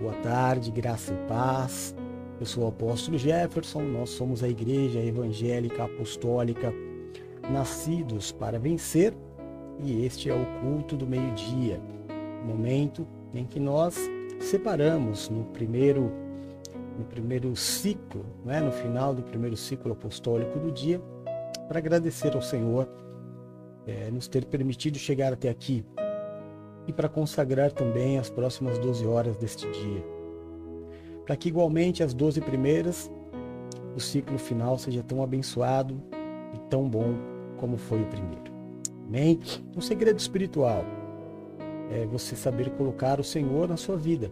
Boa tarde, graça e paz. Eu sou o apóstolo Jefferson, nós somos a Igreja Evangélica Apostólica Nascidos para Vencer e este é o culto do meio-dia, momento em que nós separamos no primeiro no primeiro ciclo, né, no final do primeiro ciclo apostólico do dia, para agradecer ao Senhor é, nos ter permitido chegar até aqui e para consagrar também as próximas 12 horas deste dia. Para que igualmente as 12 primeiras, o ciclo final seja tão abençoado e tão bom como foi o primeiro. Amém? Um segredo espiritual é você saber colocar o Senhor na sua vida.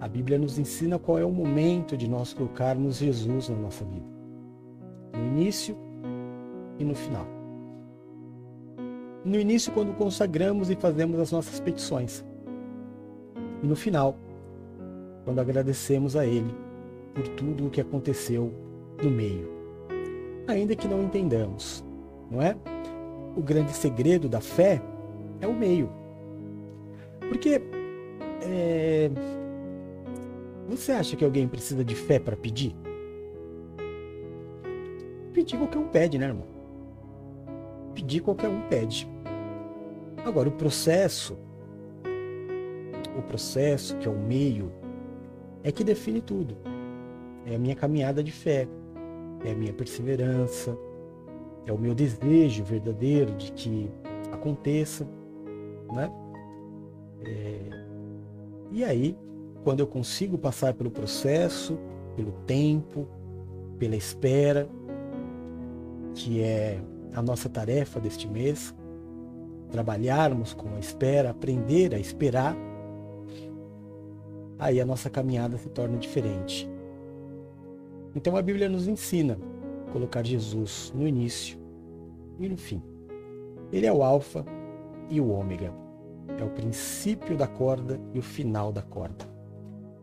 A Bíblia nos ensina qual é o momento de nós colocarmos Jesus na nossa vida. No início e no final no início, quando consagramos e fazemos as nossas petições. E no final, quando agradecemos a Ele por tudo o que aconteceu no meio. Ainda que não entendamos, não é? O grande segredo da fé é o meio. Porque é... você acha que alguém precisa de fé para pedir? Pedir qualquer um pede, né, irmão? Pedir qualquer um pede. Agora, o processo, o processo, que é o meio, é que define tudo. É a minha caminhada de fé, é a minha perseverança, é o meu desejo verdadeiro de que aconteça, né? É... E aí, quando eu consigo passar pelo processo, pelo tempo, pela espera, que é a nossa tarefa deste mês, trabalharmos com a espera, aprender a esperar, aí a nossa caminhada se torna diferente. Então a Bíblia nos ensina a colocar Jesus no início e no fim. Ele é o Alfa e o Ômega. É o princípio da corda e o final da corda.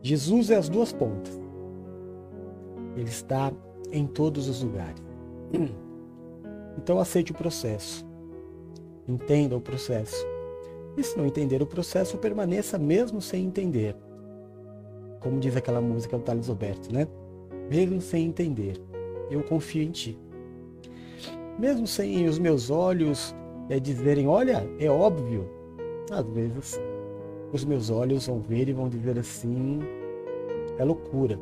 Jesus é as duas pontas. Ele está em todos os lugares. Então aceite o processo. Entenda o processo. E se não entender o processo, permaneça mesmo sem entender. Como diz aquela música do Thales Roberto, né? Mesmo sem entender, eu confio em ti. Mesmo sem os meus olhos é, dizerem, olha, é óbvio, às vezes os meus olhos vão ver e vão dizer assim, é loucura.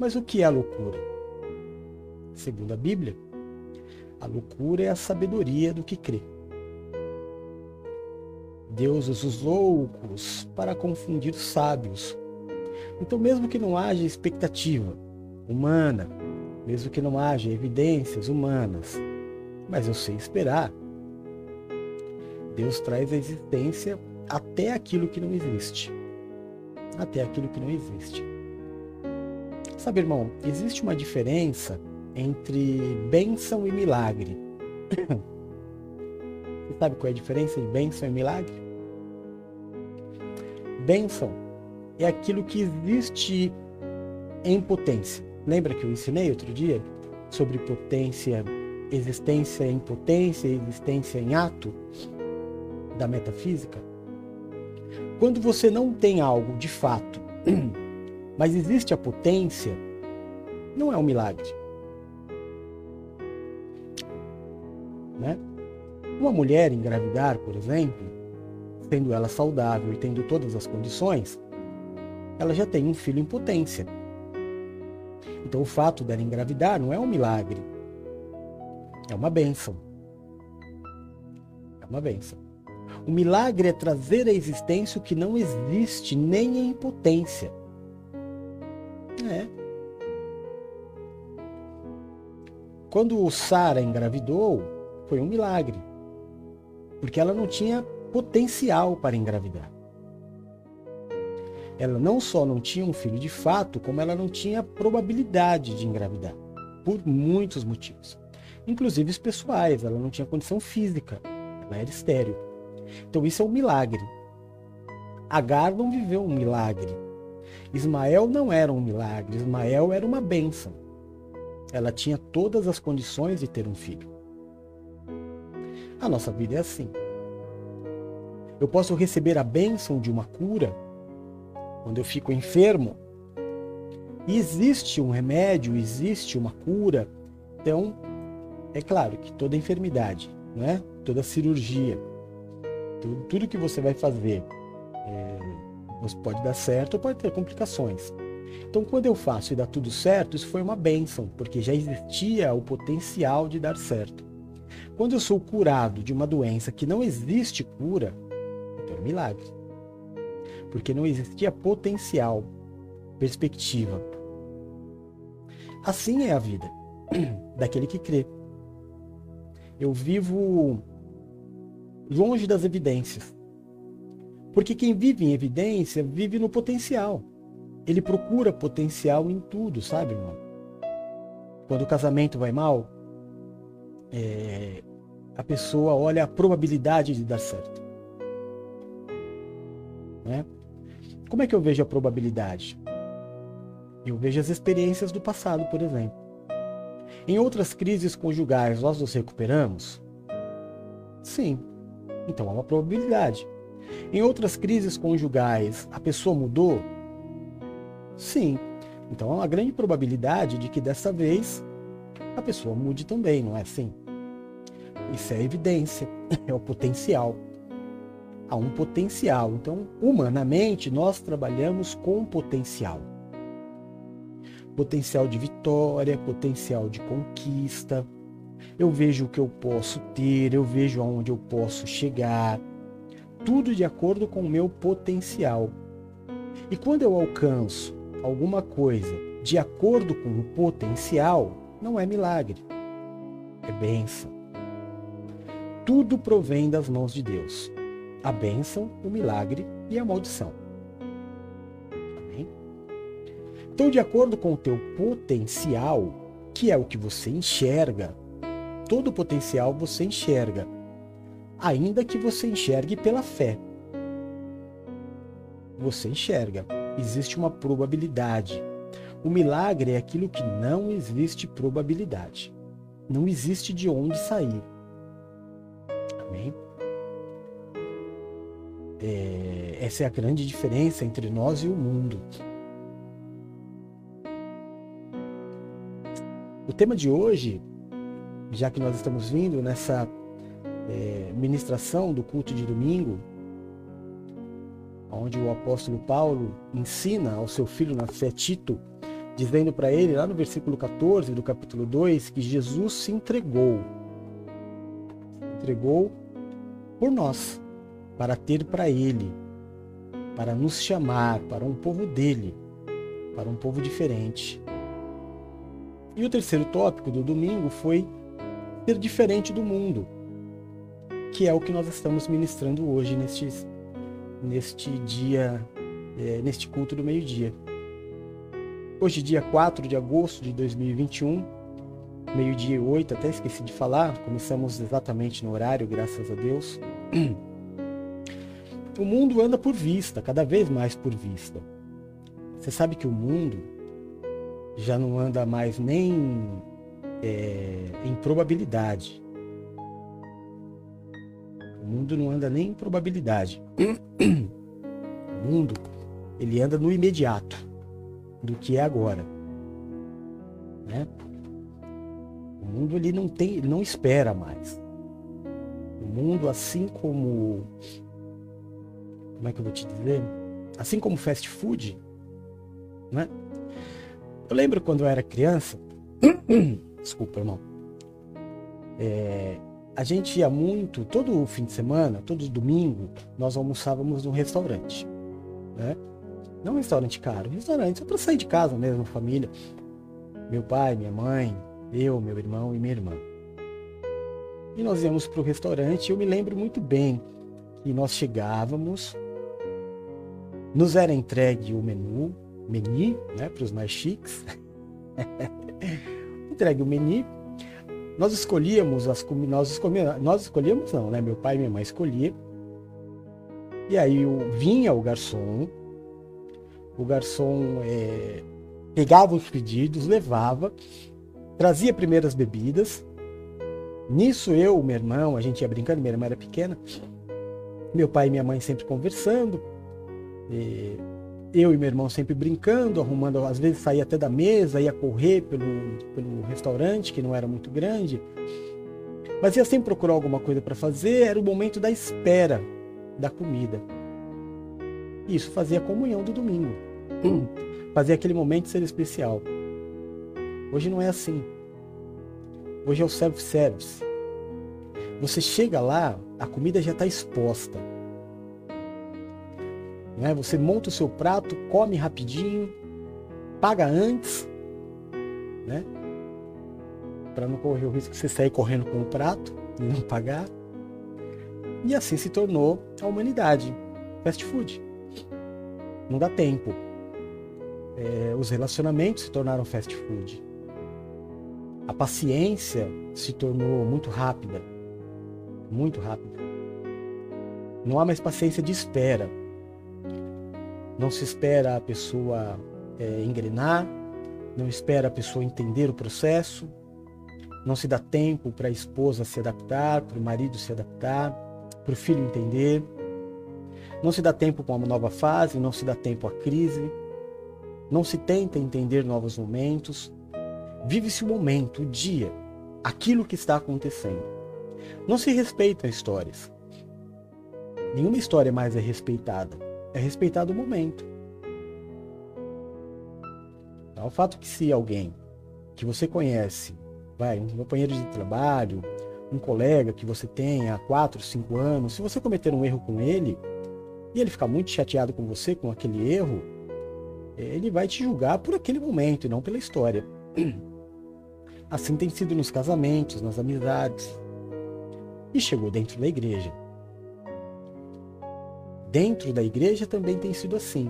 Mas o que é loucura? Segundo a Bíblia, a loucura é a sabedoria do que crê. Deus usa os loucos para confundir os sábios. Então, mesmo que não haja expectativa humana, mesmo que não haja evidências humanas, mas eu sei esperar, Deus traz a existência até aquilo que não existe. Até aquilo que não existe. Sabe, irmão, existe uma diferença entre bênção e milagre. Você sabe qual é a diferença de bênção e milagre? Bênção é aquilo que existe em potência. Lembra que eu ensinei outro dia sobre potência, existência em potência, existência em ato da metafísica? Quando você não tem algo de fato, mas existe a potência, não é um milagre. Né? Uma mulher engravidar, por exemplo, tendo ela saudável e tendo todas as condições, ela já tem um filho em potência. Então o fato dela engravidar não é um milagre, é uma bênção. É uma bênção. O milagre é trazer à existência o que não existe nem em potência. É. Quando Sara engravidou, foi um milagre. Porque ela não tinha potencial para engravidar. Ela não só não tinha um filho de fato, como ela não tinha probabilidade de engravidar. Por muitos motivos. Inclusive os pessoais, ela não tinha condição física. Ela era estéreo. Então isso é um milagre. Agar não viveu um milagre. Ismael não era um milagre. Ismael era uma bênção. Ela tinha todas as condições de ter um filho. A nossa vida é assim. Eu posso receber a bênção de uma cura quando eu fico enfermo, existe um remédio, existe uma cura. Então, é claro que toda enfermidade, né? toda cirurgia, tudo, tudo que você vai fazer, é, pode dar certo ou pode ter complicações. Então, quando eu faço e dá tudo certo, isso foi uma bênção, porque já existia o potencial de dar certo. Quando eu sou curado de uma doença que não existe cura, então é um milagre. Porque não existia potencial, perspectiva. Assim é a vida daquele que crê. Eu vivo longe das evidências. Porque quem vive em evidência vive no potencial. Ele procura potencial em tudo, sabe, irmão? Quando o casamento vai mal, é, a pessoa olha a probabilidade de dar certo. Né? Como é que eu vejo a probabilidade? Eu vejo as experiências do passado, por exemplo. Em outras crises conjugais, nós nos recuperamos? Sim. Então há uma probabilidade. Em outras crises conjugais, a pessoa mudou? Sim. Então há uma grande probabilidade de que dessa vez a pessoa mude também, não é assim? Isso é evidência, é o potencial. Há um potencial. Então, humanamente, nós trabalhamos com potencial potencial de vitória, potencial de conquista. Eu vejo o que eu posso ter, eu vejo aonde eu posso chegar. Tudo de acordo com o meu potencial. E quando eu alcanço alguma coisa de acordo com o potencial, não é milagre, é benção. Tudo provém das mãos de Deus. A bênção, o milagre e a maldição. Então, de acordo com o teu potencial, que é o que você enxerga, todo potencial você enxerga, ainda que você enxergue pela fé. Você enxerga, existe uma probabilidade. O milagre é aquilo que não existe probabilidade. Não existe de onde sair. Amém? É, essa é a grande diferença entre nós e o mundo. O tema de hoje, já que nós estamos vindo nessa é, ministração do culto de domingo, onde o apóstolo Paulo ensina ao seu filho na fé Tito, dizendo para ele, lá no versículo 14 do capítulo 2, que Jesus se entregou. Se entregou por nós, para ter para ele, para nos chamar, para um povo dele, para um povo diferente. E o terceiro tópico do domingo foi ser diferente do mundo, que é o que nós estamos ministrando hoje neste, neste dia, é, neste culto do meio-dia. Hoje, dia 4 de agosto de 2021, meio-dia e 8, até esqueci de falar, começamos exatamente no horário, graças a Deus. O mundo anda por vista, cada vez mais por vista. Você sabe que o mundo já não anda mais nem é, em probabilidade. O mundo não anda nem em probabilidade. O mundo, ele anda no imediato do que é agora. Né? O mundo ele não tem, não espera mais. O mundo, assim como como é que eu vou te dizer? Assim como fast food, né? Eu lembro quando eu era criança. Desculpa, irmão. É, a gente ia muito, todo fim de semana, todo domingo, nós almoçávamos num restaurante. Né? Não um restaurante caro, restaurante só para sair de casa mesmo, família. Meu pai, minha mãe, eu, meu irmão e minha irmã. E nós íamos para o restaurante. Eu me lembro muito bem que nós chegávamos, nos era entregue o menu, menu, né, para os mais chiques. Entregue o menu. Nós escolhíamos as nós escolhíamos, nós escolhíamos não, né? Meu pai e minha mãe escolhiam. E aí vinha o garçom, o garçom é, pegava os pedidos, levava, trazia primeiras bebidas. Nisso eu, meu irmão, a gente ia brincando, minha irmã era pequena. Meu pai e minha mãe sempre conversando. E eu e meu irmão sempre brincando, arrumando, às vezes saía até da mesa, ia correr pelo, pelo restaurante, que não era muito grande. Mas ia sempre procurar alguma coisa para fazer, era o momento da espera da comida. Isso fazia a comunhão do domingo. Fazia aquele momento ser especial. Hoje não é assim. Hoje é o self-service. Você chega lá, a comida já está exposta. Né? Você monta o seu prato, come rapidinho, paga antes, né? Para não correr o risco de você sair correndo com o prato e não pagar. E assim se tornou a humanidade. Fast food. Não dá tempo. É, os relacionamentos se tornaram fast food. A paciência se tornou muito rápida. Muito rápida. Não há mais paciência de espera. Não se espera a pessoa é, engrenar, não espera a pessoa entender o processo, não se dá tempo para a esposa se adaptar, para o marido se adaptar, para o filho entender. Não se dá tempo para uma nova fase, não se dá tempo à crise, não se tenta entender novos momentos. Vive-se o momento, o dia, aquilo que está acontecendo. Não se respeitam histórias. Nenhuma história mais é respeitada é respeitar o momento. Tá? O fato que se alguém que você conhece, vai, um companheiro de trabalho, um colega que você tem há 4, 5 anos, se você cometer um erro com ele, e ele ficar muito chateado com você, com aquele erro, ele vai te julgar por aquele momento e não pela história. Assim tem sido nos casamentos, nas amizades. E chegou dentro da igreja dentro da igreja também tem sido assim.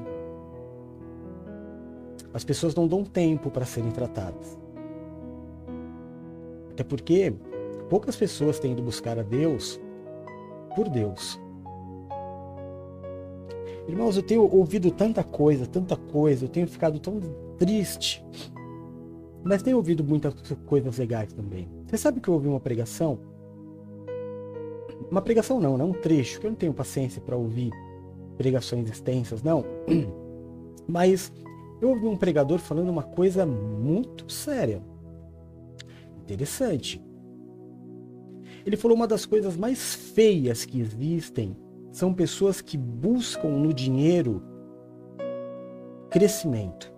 As pessoas não dão tempo para serem tratadas. Até porque poucas pessoas têm ido buscar a Deus por Deus. Irmãos, eu tenho ouvido tanta coisa, tanta coisa, eu tenho ficado tão triste. Mas tenho ouvido muitas coisas legais também. Você sabe que eu ouvi uma pregação? Uma pregação não, não um trecho, que eu não tenho paciência para ouvir pregações extensas, não. Mas eu ouvi um pregador falando uma coisa muito séria. Interessante. Ele falou uma das coisas mais feias que existem são pessoas que buscam no dinheiro crescimento.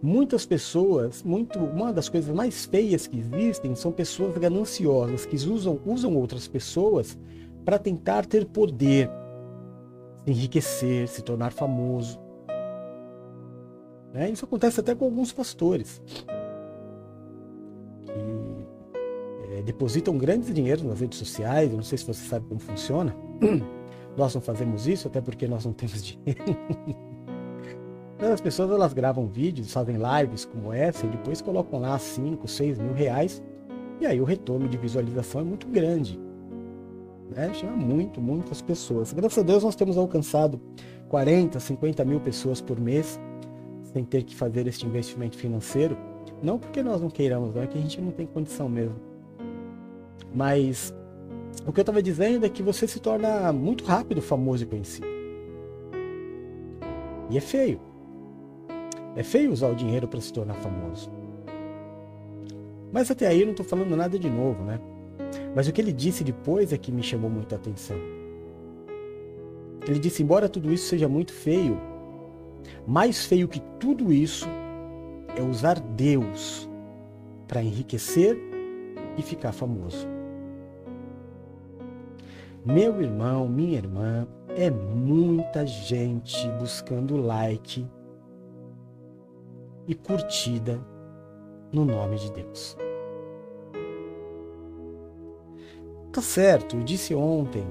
Muitas pessoas, muito, uma das coisas mais feias que existem são pessoas gananciosas que usam, usam outras pessoas para tentar ter poder, se enriquecer, se tornar famoso. Né? Isso acontece até com alguns pastores depositam grandes dinheiros nas redes sociais. Eu não sei se você sabe como funciona. Nós não fazemos isso até porque nós não temos dinheiro. As pessoas elas gravam vídeos, fazem lives como essa e depois colocam lá 5, 6 mil reais. E aí o retorno de visualização é muito grande né? Chama muito, muitas pessoas. Graças a Deus nós temos alcançado 40, 50 mil pessoas por mês sem ter que fazer este investimento financeiro. Não porque nós não queiramos, é que a gente não tem condição mesmo. Mas o que eu estava dizendo é que você se torna muito rápido famoso e conhecido. E é feio. É feio usar o dinheiro para se tornar famoso. Mas até aí eu não estou falando nada de novo, né? Mas o que ele disse depois é que me chamou muita atenção. Ele disse: embora tudo isso seja muito feio, mais feio que tudo isso é usar Deus para enriquecer e ficar famoso. Meu irmão, minha irmã, é muita gente buscando like e curtida no nome de Deus. Tá certo, eu disse ontem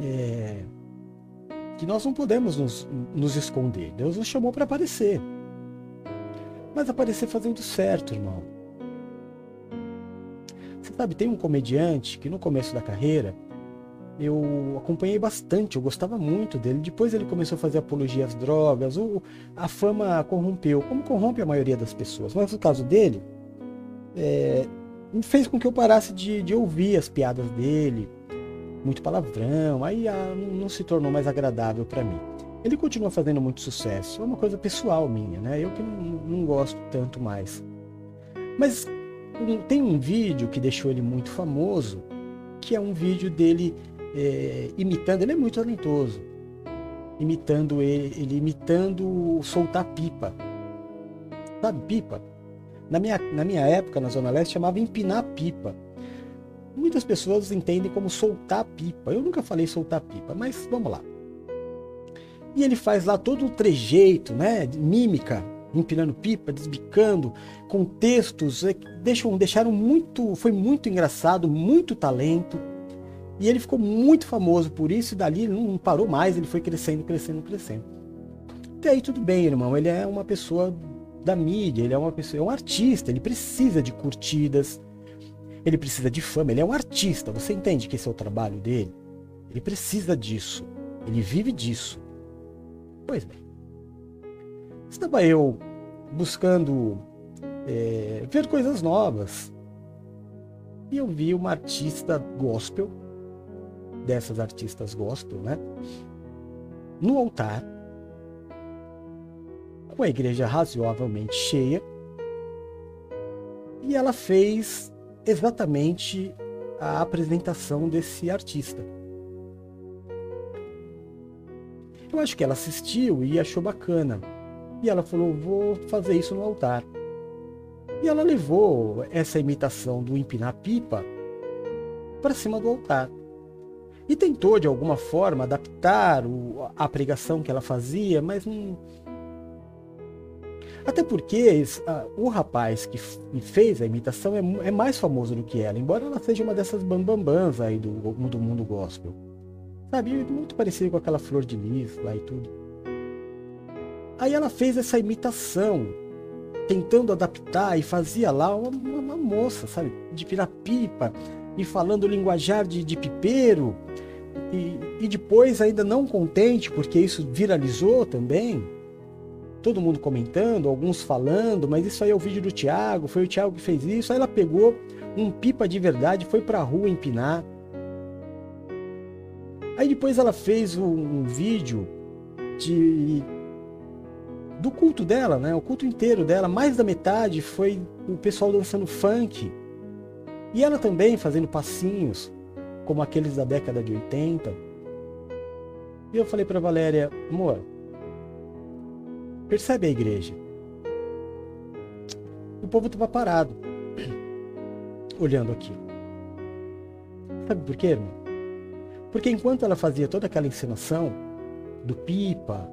é, que nós não podemos nos, nos esconder. Deus nos chamou para aparecer. Mas aparecer fazendo certo, irmão. Sabe, tem um comediante que no começo da carreira eu acompanhei bastante, eu gostava muito dele. Depois ele começou a fazer apologia às drogas, o, a fama corrompeu, como corrompe a maioria das pessoas. Mas no caso dele, é, fez com que eu parasse de, de ouvir as piadas dele, muito palavrão, aí ah, não, não, se tornou mais agradável para mim. Ele continua fazendo muito sucesso. É uma coisa pessoal minha, né? Eu que não, não gosto tanto mais. Mas tem um vídeo que deixou ele muito famoso, que é um vídeo dele é, imitando. Ele é muito talentoso. Imitando ele, ele imitando soltar pipa. Sabe pipa? Na minha, na minha época, na Zona Leste, chamava empinar pipa. Muitas pessoas entendem como soltar pipa. Eu nunca falei soltar pipa, mas vamos lá. E ele faz lá todo o trejeito, né? Mímica, empinando pipa, desbicando, com textos, é, deixam, deixaram muito, foi muito engraçado, muito talento. E ele ficou muito famoso por isso, e dali ele não parou mais, ele foi crescendo, crescendo, crescendo. Até aí tudo bem, irmão, ele é uma pessoa da mídia, ele é uma pessoa, é um artista, ele precisa de curtidas, ele precisa de fama, ele é um artista, você entende que esse é o trabalho dele? Ele precisa disso, ele vive disso. Pois bem, estava eu buscando é, ver coisas novas e eu vi uma artista gospel, dessas artistas gospel, né? No altar, com a igreja razoavelmente cheia, e ela fez exatamente a apresentação desse artista. Eu acho que ela assistiu e achou bacana. E ela falou: vou fazer isso no altar. E ela levou essa imitação do empinar pipa para cima do altar. E tentou, de alguma forma, adaptar a pregação que ela fazia, mas não, até porque o rapaz que fez a imitação é, é, mais famoso do que ela, embora ela seja uma dessas bambambãs aí do, do mundo gospel. Sabe? Muito parecido com aquela flor de lis lá e tudo. Aí ela fez essa imitação, tentando adaptar e fazia lá uma, uma moça, sabe? De pipa e falando linguajar de, de pipeiro. E, e depois, ainda não contente, porque isso viralizou também, todo mundo comentando, alguns falando, mas isso aí é o vídeo do Thiago, foi o Thiago que fez isso. Aí ela pegou um pipa de verdade, foi pra rua empinar. Aí depois ela fez um, um vídeo de do culto dela, né? O culto inteiro dela, mais da metade foi o pessoal dançando funk. E ela também fazendo passinhos, como aqueles da década de 80. E eu falei para Valéria, amor, Percebe a igreja? O povo estava parado, olhando aquilo. Sabe por quê, irmão? Porque enquanto ela fazia toda aquela encenação do pipa,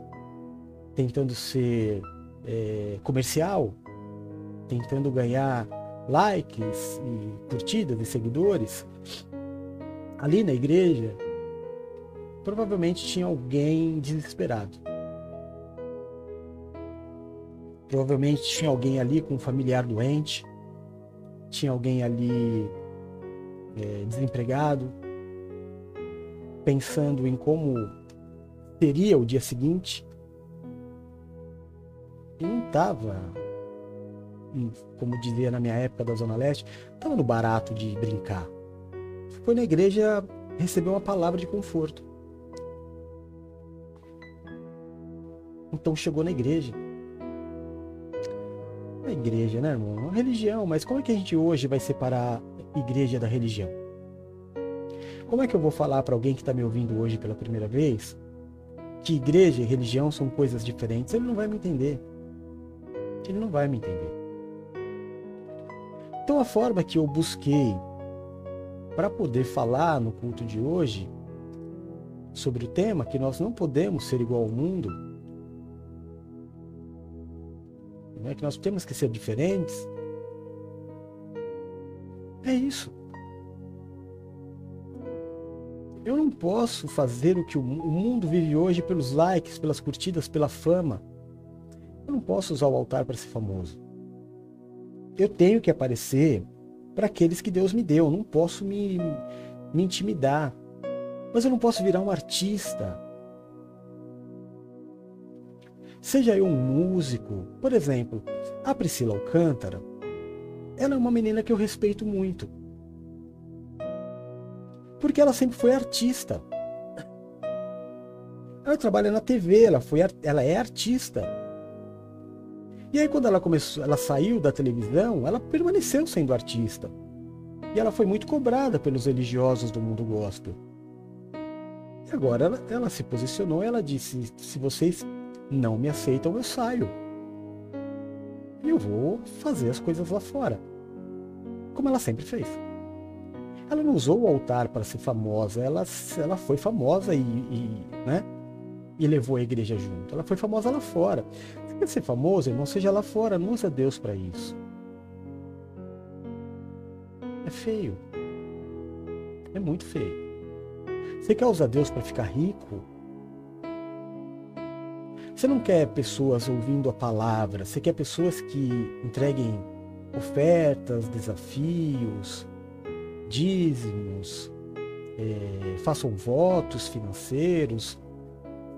tentando ser é, comercial, tentando ganhar likes e curtidas e seguidores, ali na igreja, provavelmente tinha alguém desesperado Provavelmente tinha alguém ali com um familiar doente, tinha alguém ali é, desempregado, pensando em como seria o dia seguinte. E não estava, como dizia na minha época da Zona Leste, estava no barato de brincar. Foi na igreja receber uma palavra de conforto. Então chegou na igreja a igreja, né, irmão? A religião, mas como é que a gente hoje vai separar igreja da religião? Como é que eu vou falar para alguém que está me ouvindo hoje pela primeira vez que igreja e religião são coisas diferentes? Ele não vai me entender. Ele não vai me entender. Então, a forma que eu busquei para poder falar no culto de hoje sobre o tema que nós não podemos ser igual ao mundo né, que nós temos que ser diferentes. É isso. Eu não posso fazer o que o mundo vive hoje pelos likes, pelas curtidas, pela fama. Eu não posso usar o altar para ser famoso. Eu tenho que aparecer para aqueles que Deus me deu. Eu não posso me, me intimidar. Mas eu não posso virar um artista Seja eu um músico, por exemplo, a Priscila Alcântara, ela é uma menina que eu respeito muito. Porque ela sempre foi artista. Ela trabalha na TV, ela, foi, ela é artista. E aí quando ela começou, ela saiu da televisão, ela permaneceu sendo artista. E ela foi muito cobrada pelos religiosos do mundo gospel. E agora ela, ela se posicionou ela disse: se vocês não me aceitam, eu saio. E eu vou fazer as coisas lá fora. Como ela sempre fez. Ela não usou o altar para ser famosa, ela, ela foi famosa e, e, né, e levou a igreja junto. Ela foi famosa lá fora. Quer ser famoso, irmão? Seja lá fora, não usa Deus para isso. É feio. É muito feio. Você quer usar Deus para ficar rico? Você não quer pessoas ouvindo a palavra, você quer pessoas que entreguem ofertas, desafios, dízimos, é, façam votos financeiros,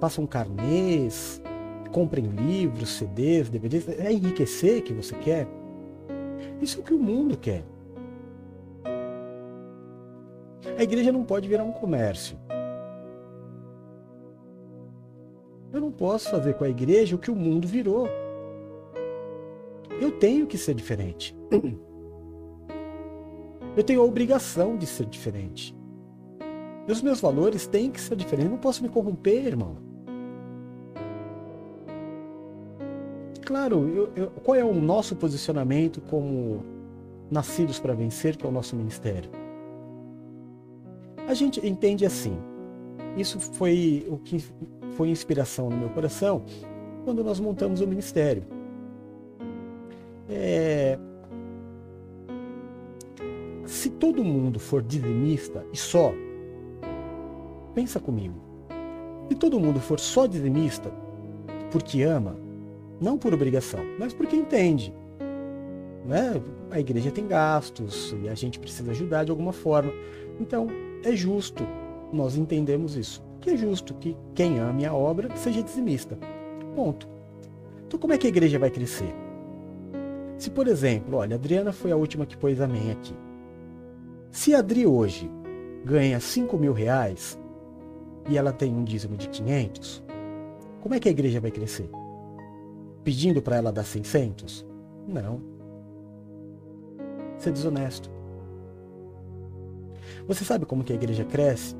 façam carnês, comprem livros, CDs, DVDs. É enriquecer que você quer? Isso é o que o mundo quer. A igreja não pode virar um comércio. Eu não posso fazer com a igreja o que o mundo virou. Eu tenho que ser diferente. Eu tenho a obrigação de ser diferente. E os meus valores têm que ser diferentes. Eu não posso me corromper, irmão. Claro, eu, eu, qual é o nosso posicionamento como nascidos para vencer, que é o nosso ministério? A gente entende assim. Isso foi o que foi inspiração no meu coração quando nós montamos o ministério. É... Se todo mundo for dizimista e só, pensa comigo. Se todo mundo for só dizimista porque ama, não por obrigação, mas porque entende, né? A igreja tem gastos e a gente precisa ajudar de alguma forma. Então, é justo, nós entendemos isso, que é justo que quem ame a obra seja dizimista. Ponto. Então como é que a igreja vai crescer? Se, por exemplo, olha, a Adriana foi a última que pôs amém aqui. Se a Adri hoje ganha 5 mil reais e ela tem um dízimo de 500, como é que a igreja vai crescer? Pedindo para ela dar 600? Não. Ser desonesto. Você sabe como que a igreja cresce?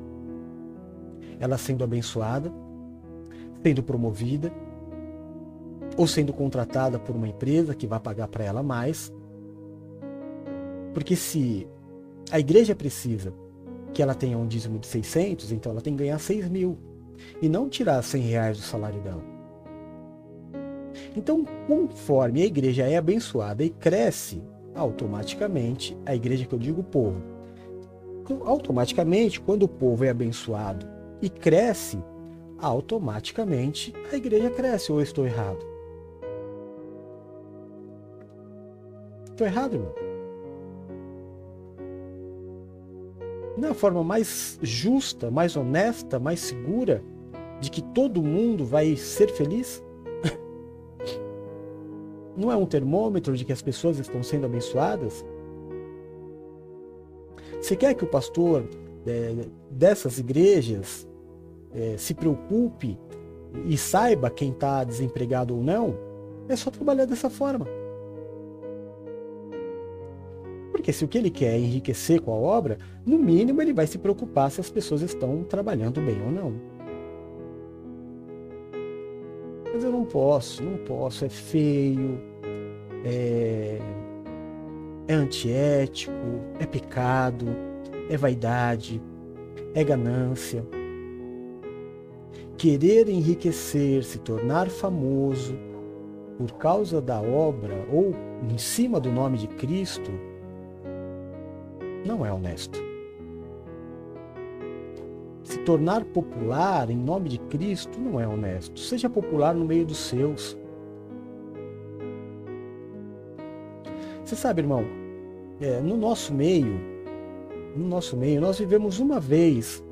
Ela sendo abençoada, sendo promovida, ou sendo contratada por uma empresa que vai pagar para ela mais. Porque se a igreja precisa que ela tenha um dízimo de 600, então ela tem que ganhar 6 mil. E não tirar 100 reais do salário dela. Então, conforme a igreja é abençoada e cresce, automaticamente, a igreja que eu digo o povo, automaticamente, quando o povo é abençoado e cresce, automaticamente a igreja cresce. Ou eu estou errado? Estou errado, irmão? Não é forma mais justa, mais honesta, mais segura de que todo mundo vai ser feliz? Não é um termômetro de que as pessoas estão sendo abençoadas? Você quer que o pastor é, dessas igrejas é, se preocupe e saiba quem está desempregado ou não? É só trabalhar dessa forma. Porque se o que ele quer é enriquecer com a obra, no mínimo ele vai se preocupar se as pessoas estão trabalhando bem ou não. Mas eu não posso, não posso, é feio, é, é antiético, é pecado, é vaidade, é ganância. Querer enriquecer, se tornar famoso por causa da obra ou em cima do nome de Cristo, não é honesto. Se tornar popular em nome de Cristo não é honesto. Seja popular no meio dos seus. Você sabe, irmão, é, no nosso meio, no nosso meio, nós vivemos uma vez,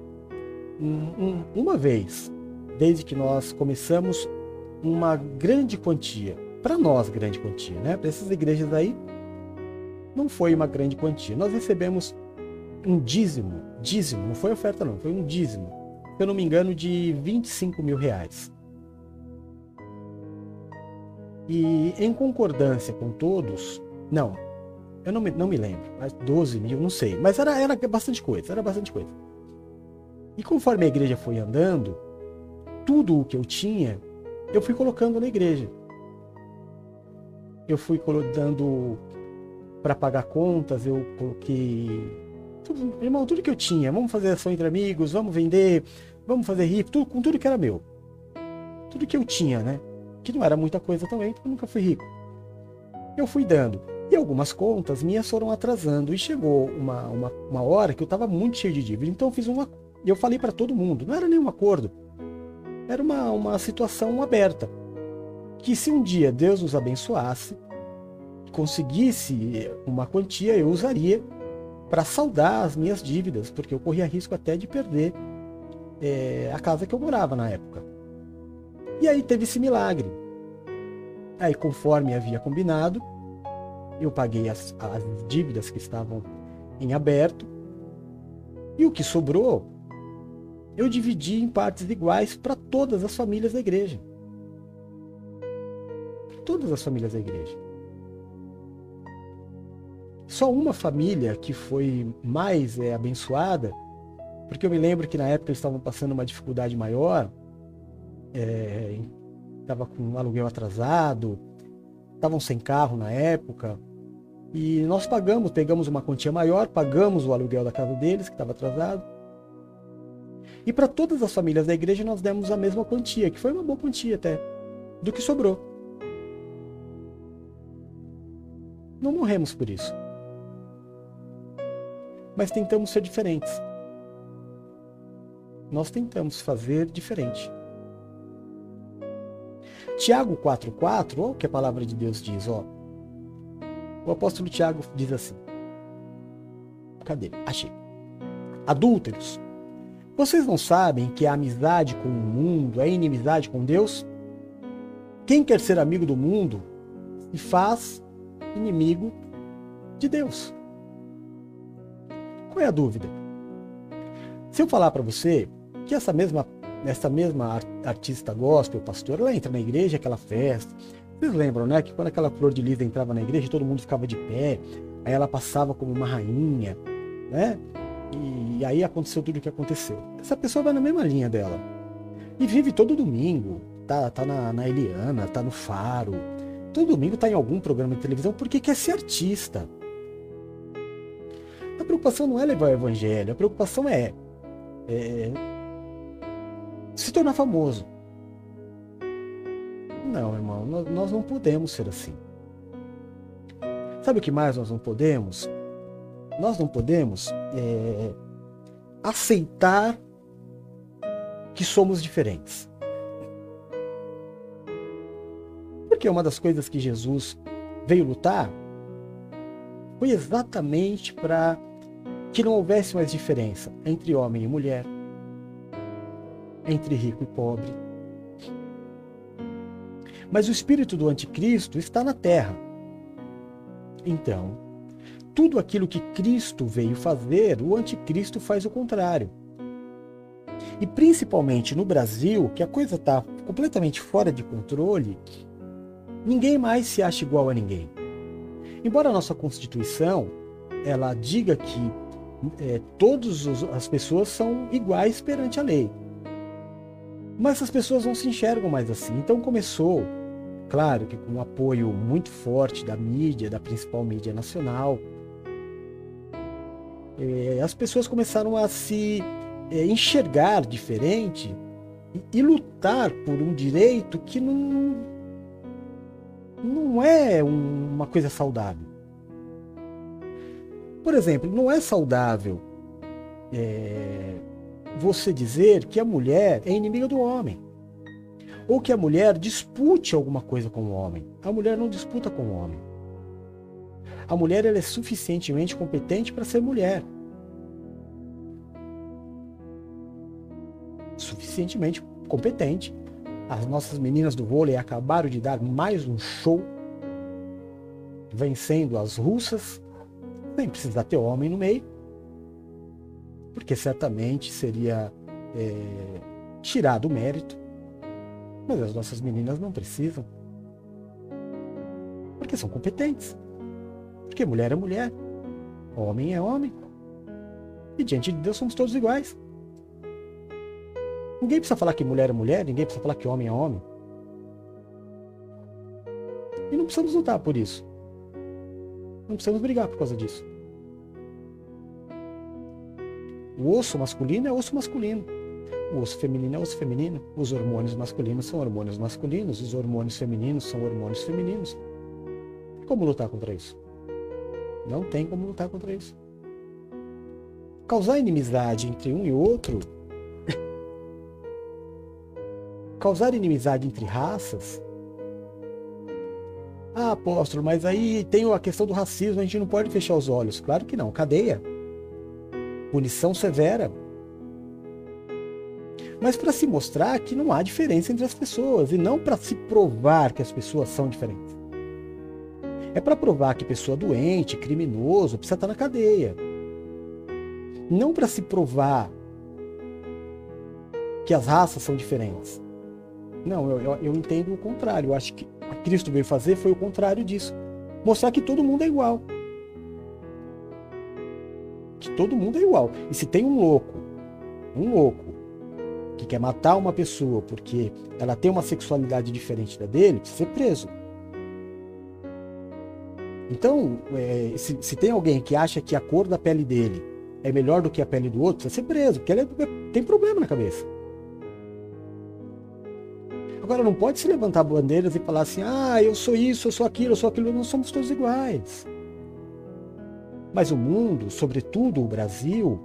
um, um, uma vez, desde que nós começamos uma grande quantia, para nós grande quantia, né? Para essas igrejas aí, não foi uma grande quantia. Nós recebemos um dízimo, dízimo, não foi oferta não, foi um dízimo se eu não me engano, de 25 mil reais. E em concordância com todos, não, eu não me, não me lembro, mas 12 mil, não sei, mas era, era bastante coisa, era bastante coisa. E conforme a igreja foi andando, tudo o que eu tinha, eu fui colocando na igreja. Eu fui dando para pagar contas, eu coloquei. Tudo, irmão, tudo que eu tinha. Vamos fazer ação entre amigos, vamos vender, vamos fazer rico, tudo, com tudo que era meu. Tudo que eu tinha, né? Que não era muita coisa também, porque eu nunca fui rico. Eu fui dando. E algumas contas minhas foram atrasando. E chegou uma, uma, uma hora que eu estava muito cheio de dívida. Então eu fiz uma. Eu falei para todo mundo, não era nenhum acordo. Era uma, uma situação aberta. Que se um dia Deus nos abençoasse, conseguisse uma quantia, eu usaria para saldar as minhas dívidas, porque eu corria risco até de perder é, a casa que eu morava na época. E aí teve esse milagre. Aí, conforme havia combinado, eu paguei as, as dívidas que estavam em aberto. E o que sobrou, eu dividi em partes iguais para todas as famílias da igreja. Todas as famílias da igreja. Só uma família que foi mais é, abençoada, porque eu me lembro que na época eles estavam passando uma dificuldade maior, estava é, com um aluguel atrasado, estavam sem carro na época, e nós pagamos, pegamos uma quantia maior, pagamos o aluguel da casa deles, que estava atrasado. E para todas as famílias da igreja nós demos a mesma quantia, que foi uma boa quantia até, do que sobrou. Não morremos por isso mas tentamos ser diferentes. Nós tentamos fazer diferente. Tiago 4,4, olha o que a palavra de Deus diz, ó. O apóstolo Tiago diz assim. Cadê? Achei. Adúlteros, vocês não sabem que a amizade com o mundo é inimizade com Deus? Quem quer ser amigo do mundo se faz inimigo de Deus. Qual é a dúvida? Se eu falar para você que essa mesma, essa mesma artista gospel, pastor, ela entra na igreja, aquela festa. Vocês lembram, né? Que quando aquela flor de lis entrava na igreja, todo mundo ficava de pé. Aí ela passava como uma rainha, né? E aí aconteceu tudo o que aconteceu. Essa pessoa vai na mesma linha dela. E vive todo domingo. Tá, tá na, na Eliana, tá no Faro. Todo domingo tá em algum programa de televisão porque quer ser artista preocupação não é levar o evangelho, a preocupação é, é se tornar famoso. Não, irmão, nós, não podemos ser assim. Sabe o que mais nós não podemos? Nós não podemos é, aceitar que somos diferentes. Porque uma das coisas que Jesus veio lutar foi exatamente para que não houvesse mais diferença entre homem e mulher, entre rico e pobre. Mas o espírito do anticristo está na terra. Então, tudo aquilo que Cristo veio fazer, o anticristo faz o contrário. E principalmente no Brasil, que a coisa está completamente fora de controle, ninguém mais se acha igual a ninguém. Embora a nossa Constituição ela diga que é, todas as pessoas são iguais perante a lei. Mas as pessoas não se enxergam mais assim. Então começou, claro que com um apoio muito forte da mídia, da principal mídia nacional, é, as pessoas começaram a se é, enxergar diferente e, e, lutar por um direito que não, não é uma coisa saudável. Por exemplo, não é saudável é, você dizer que a mulher é inimiga do homem. Ou que a mulher dispute alguma coisa com o homem. A mulher não disputa com o homem. A mulher ela é suficientemente competente para ser mulher. Suficientemente competente. As nossas meninas do vôlei acabaram de dar mais um show, vencendo as russas nem precisar ter homem no meio, porque certamente seria é, tirar do mérito, mas as nossas meninas não precisam. Porque são competentes. Porque mulher é mulher, homem é homem. E diante de Deus somos todos iguais. Ninguém precisa falar que mulher é mulher, ninguém precisa falar que homem é homem. E não precisamos lutar por isso. Não precisamos brigar por causa disso. O osso masculino é osso masculino. O osso feminino é osso feminino. Os hormônios masculinos são hormônios masculinos. Os hormônios femininos são hormônios femininos. Como lutar contra isso? Não tem como lutar contra isso. Causar inimizade entre um e outro. causar inimizade entre raças. Ah, apóstolo, mas aí tem a questão do racismo, a gente não pode fechar os olhos. Claro que não, cadeia. Punição severa. Mas para se mostrar que não há diferença entre as pessoas e não para se provar que as pessoas são diferentes. É para provar que pessoa doente, criminoso, precisa estar na cadeia. Não para se provar que as raças são diferentes. Não, eu, eu, eu, entendo o contrário. Eu acho que o que Cristo veio fazer foi o contrário disso. Mostrar que todo mundo é igual. Que todo mundo é igual. E se tem um louco, um louco, que quer matar uma pessoa porque ela tem uma sexualidade diferente da dele, precisa ser preso. Então, é, se, se, tem alguém que acha que a cor da pele dele é melhor do que a pele do outro, precisa ser preso, porque ele é, tem problema na cabeça. Agora, não pode se levantar bandeiras e falar assim: ah, eu sou isso, eu sou aquilo, eu sou aquilo, nós somos todos iguais. Mas o mundo, sobretudo o Brasil,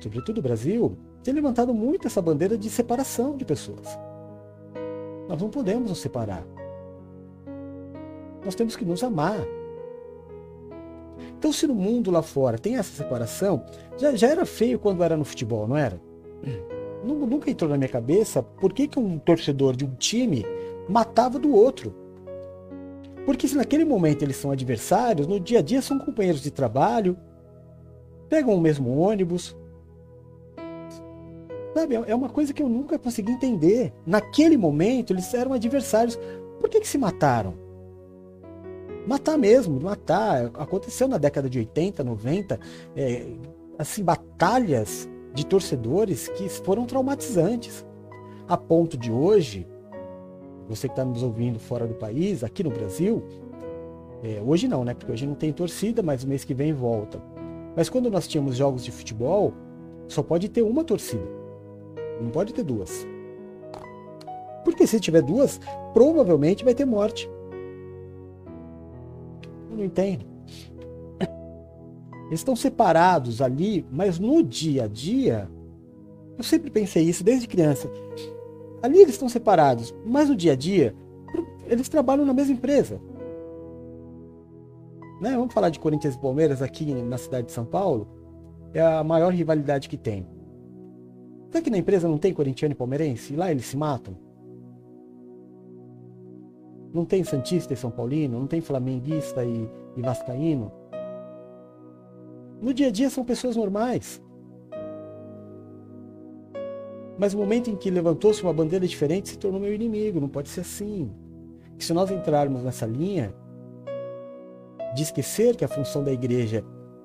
sobretudo o Brasil, tem levantado muito essa bandeira de separação de pessoas. Nós não podemos nos separar. Nós temos que nos amar. Então, se no mundo lá fora tem essa separação, já, já era feio quando era no futebol, não era? Nunca entrou na minha cabeça por que, que um torcedor de um time matava do outro. Porque se naquele momento eles são adversários, no dia a dia são companheiros de trabalho, pegam o mesmo ônibus. Sabe, é uma coisa que eu nunca consegui entender. Naquele momento eles eram adversários. Por que, que se mataram? Matar mesmo, matar. Aconteceu na década de 80, 90, é, assim, batalhas de torcedores que foram traumatizantes. A ponto de hoje, você que está nos ouvindo fora do país, aqui no Brasil, é, hoje não, né? Porque hoje não tem torcida, mas o mês que vem volta. Mas quando nós tínhamos jogos de futebol, só pode ter uma torcida. Não pode ter duas. Porque se tiver duas, provavelmente vai ter morte. Eu não entendo. Eles estão separados ali, mas no dia a dia, eu sempre pensei isso desde criança. Ali eles estão separados, mas no dia a dia, eles trabalham na mesma empresa. Né? Vamos falar de Corinthians e Palmeiras aqui na cidade de São Paulo. É a maior rivalidade que tem. Será que na empresa não tem corintiano e palmeirense? E lá eles se matam? Não tem Santista e São Paulino? Não tem Flamenguista e, e Vascaíno? No dia a dia são pessoas normais. Mas o momento em que levantou-se uma bandeira diferente se tornou meu inimigo. Não pode ser assim. E se nós entrarmos nessa linha de esquecer que a função da igreja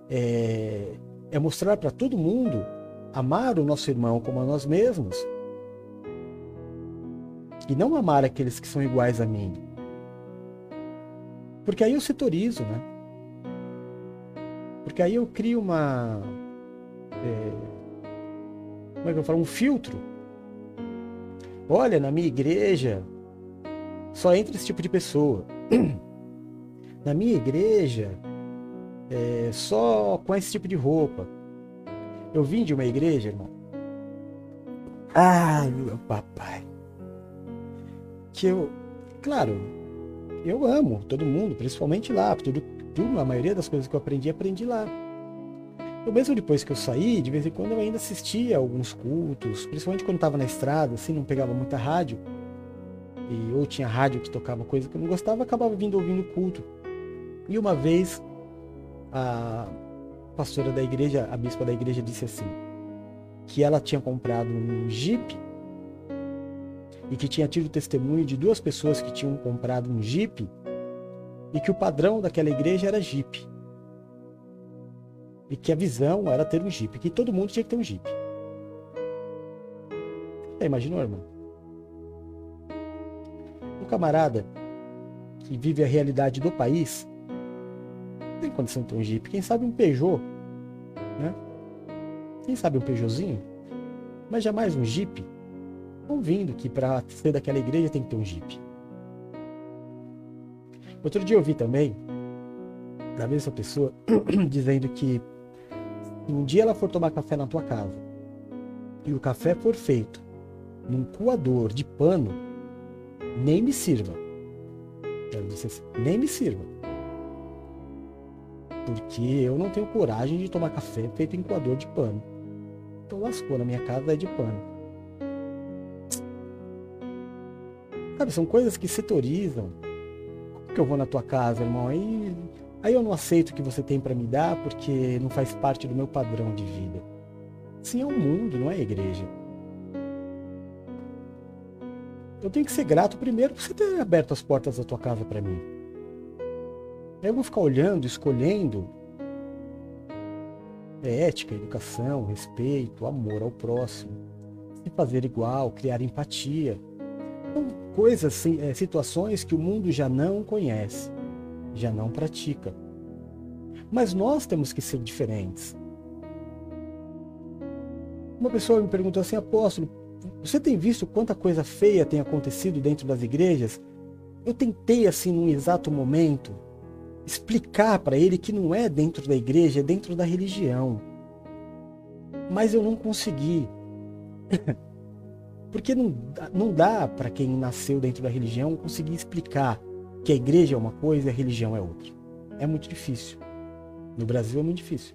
é, é mostrar para todo mundo amar o nosso irmão como a nós mesmos e não amar aqueles que são iguais a mim. Porque aí eu setorizo, né? Porque aí eu crio uma. É, como é que eu falo? Um filtro. Olha, na minha igreja só entra esse tipo de pessoa. Na minha igreja é, só com esse tipo de roupa. Eu vim de uma igreja, irmão. Ai, meu papai. Que eu, claro, eu amo todo mundo, principalmente lá, tudo, tudo, a maioria das coisas que eu aprendi, aprendi lá. Eu mesmo depois que eu saí, de vez em quando eu ainda assistia alguns cultos, principalmente quando estava na estrada, assim, não pegava muita rádio. E, ou tinha rádio que tocava coisa que eu não gostava, acabava vindo ouvindo culto. E uma vez a pastora da igreja, a bispa da igreja disse assim: que ela tinha comprado um Jeep e que tinha tido testemunho de duas pessoas que tinham comprado um Jeep e que o padrão daquela igreja era Jeep. E que a visão era ter um Jeep, que todo mundo tinha que ter um Jeep. Você imaginou, irmão? Um camarada que vive a realidade do país não tem condição de ter um Jeep. Quem sabe um Peugeot, né? Quem sabe um Peugeotzinho? Mas jamais um Jeep. Ouvindo que para ser daquela igreja tem que ter um Jeep. Outro dia eu vi também, da mesma pessoa, dizendo que se um dia ela for tomar café na tua casa e o café for feito num coador de pano, nem me sirva. Ela disse assim, nem me sirva. Porque eu não tenho coragem de tomar café feito em coador de pano. Então lascou, na minha casa é de pano. Sabe, são coisas que setorizam. Como que eu vou na tua casa, irmão? Aí, aí eu não aceito o que você tem para me dar porque não faz parte do meu padrão de vida. Sim, é o mundo, não é a igreja. Eu tenho que ser grato primeiro por você ter aberto as portas da tua casa para mim. Eu vou ficar olhando, escolhendo. É ética, educação, respeito, amor ao próximo. Se fazer igual, criar empatia. São coisas, é, situações que o mundo já não conhece, já não pratica. Mas nós temos que ser diferentes. Uma pessoa me perguntou assim, apóstolo, você tem visto quanta coisa feia tem acontecido dentro das igrejas? Eu tentei, assim, num exato momento, explicar para ele que não é dentro da igreja, é dentro da religião. Mas eu não consegui. Porque não, não dá para quem nasceu dentro da religião conseguir explicar que a igreja é uma coisa e a religião é outra. É muito difícil. No Brasil é muito difícil.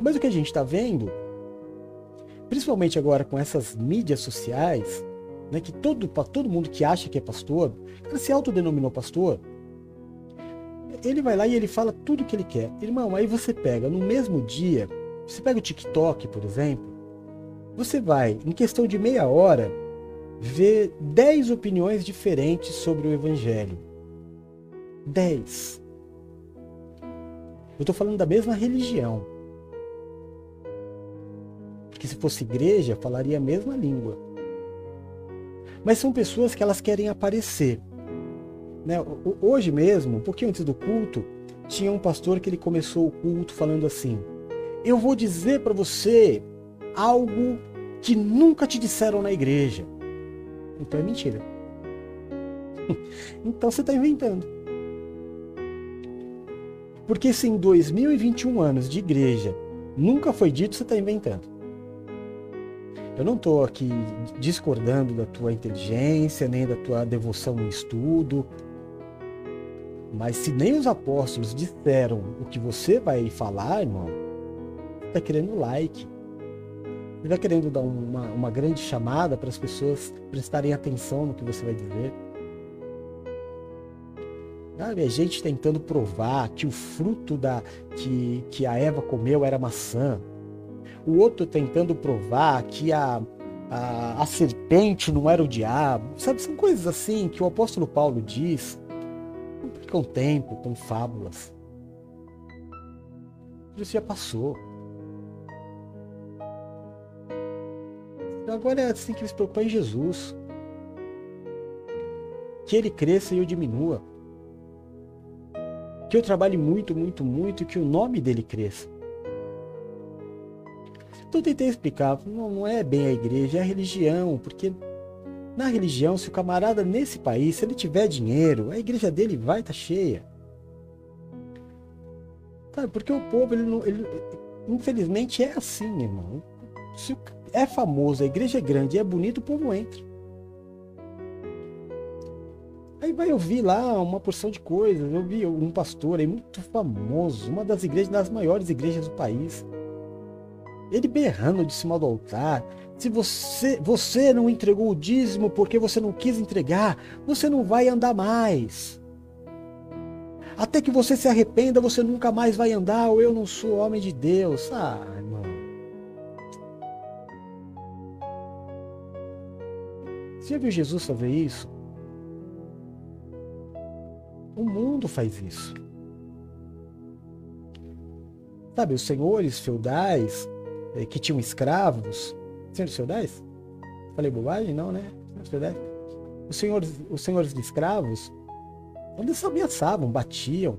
Mas o que a gente está vendo principalmente agora com essas mídias sociais, né, que todo, todo mundo que acha que é pastor, cara se autodenominou pastor, ele vai lá e ele fala tudo que ele quer. Irmão, aí você pega no mesmo dia, você pega o TikTok, por exemplo, você vai, em questão de meia hora, ver 10 opiniões diferentes sobre o Evangelho. 10. Eu estou falando da mesma religião que se fosse igreja, falaria a mesma língua. Mas são pessoas que elas querem aparecer. Né? Hoje mesmo, um pouquinho antes do culto, tinha um pastor que ele começou o culto falando assim: Eu vou dizer para você algo que nunca te disseram na igreja. Então é mentira. então você está inventando. Porque se em 2021 anos de igreja nunca foi dito, você está inventando. Eu não estou aqui discordando da tua inteligência, nem da tua devoção no estudo. Mas se nem os apóstolos disseram o que você vai falar, irmão, está querendo like. Você está querendo dar uma, uma grande chamada para as pessoas prestarem atenção no que você vai dizer. Sabe, a gente tentando provar que o fruto da que, que a Eva comeu era maçã o outro tentando provar que a, a, a serpente não era o diabo. Sabe, são coisas assim que o apóstolo Paulo diz. Com tempo, com fábulas. Isso já passou. Agora é assim que eles propõem Jesus. Que ele cresça e eu diminua. Que eu trabalhe muito, muito, muito e que o nome dele cresça. Então eu tentei explicar, não, não é bem a igreja, é a religião, porque na religião, se o camarada nesse país, se ele tiver dinheiro, a igreja dele vai estar tá cheia. Sabe, porque o povo, ele, ele, infelizmente é assim, irmão. Se é famoso, a igreja é grande é bonito, o povo entra. Aí vai ouvir lá uma porção de coisas. Eu vi um pastor aí muito famoso, uma das igrejas, das maiores igrejas do país. Ele berrando de cima do altar. Se você, você não entregou o dízimo porque você não quis entregar, você não vai andar mais. Até que você se arrependa, você nunca mais vai andar, ou eu não sou homem de Deus. Ah, irmão. Você já viu Jesus fazer isso? O mundo faz isso. Sabe, os senhores feudais eh, que tinham escravos, Senhores feudais? Falei bobagem? Não, né? Senhores feudais. Os senhores, os senhores de escravos, eles ameaçavam, batiam,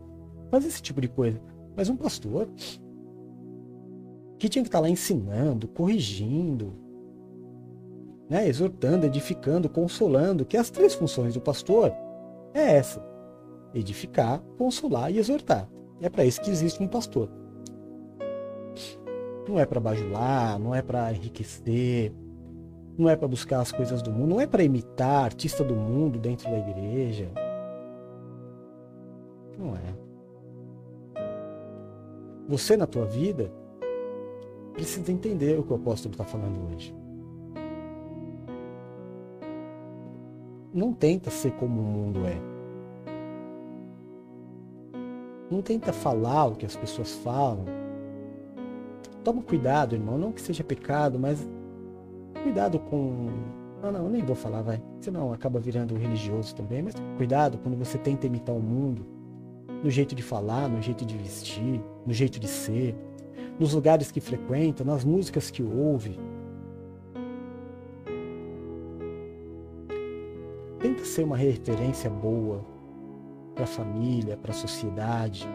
faziam esse tipo de coisa. Mas um pastor que tinha que estar lá ensinando, corrigindo, né, exortando, edificando, consolando, que as três funções do pastor é essa: edificar, consolar e exortar. É para isso que existe um pastor. Não é para bajular, não é para enriquecer, não é para buscar as coisas do mundo, não é para imitar artista do mundo dentro da igreja. Não é. Você na tua vida precisa entender o que o apóstolo está falando hoje. Não tenta ser como o mundo é. Não tenta falar o que as pessoas falam. Toma cuidado, irmão. Não que seja pecado, mas cuidado com. Não, não, nem vou falar, vai. Senão acaba virando religioso também. Mas cuidado quando você tenta imitar o mundo. No jeito de falar, no jeito de vestir, no jeito de ser nos lugares que frequenta, nas músicas que ouve. Tenta ser uma referência boa para a família, para a sociedade.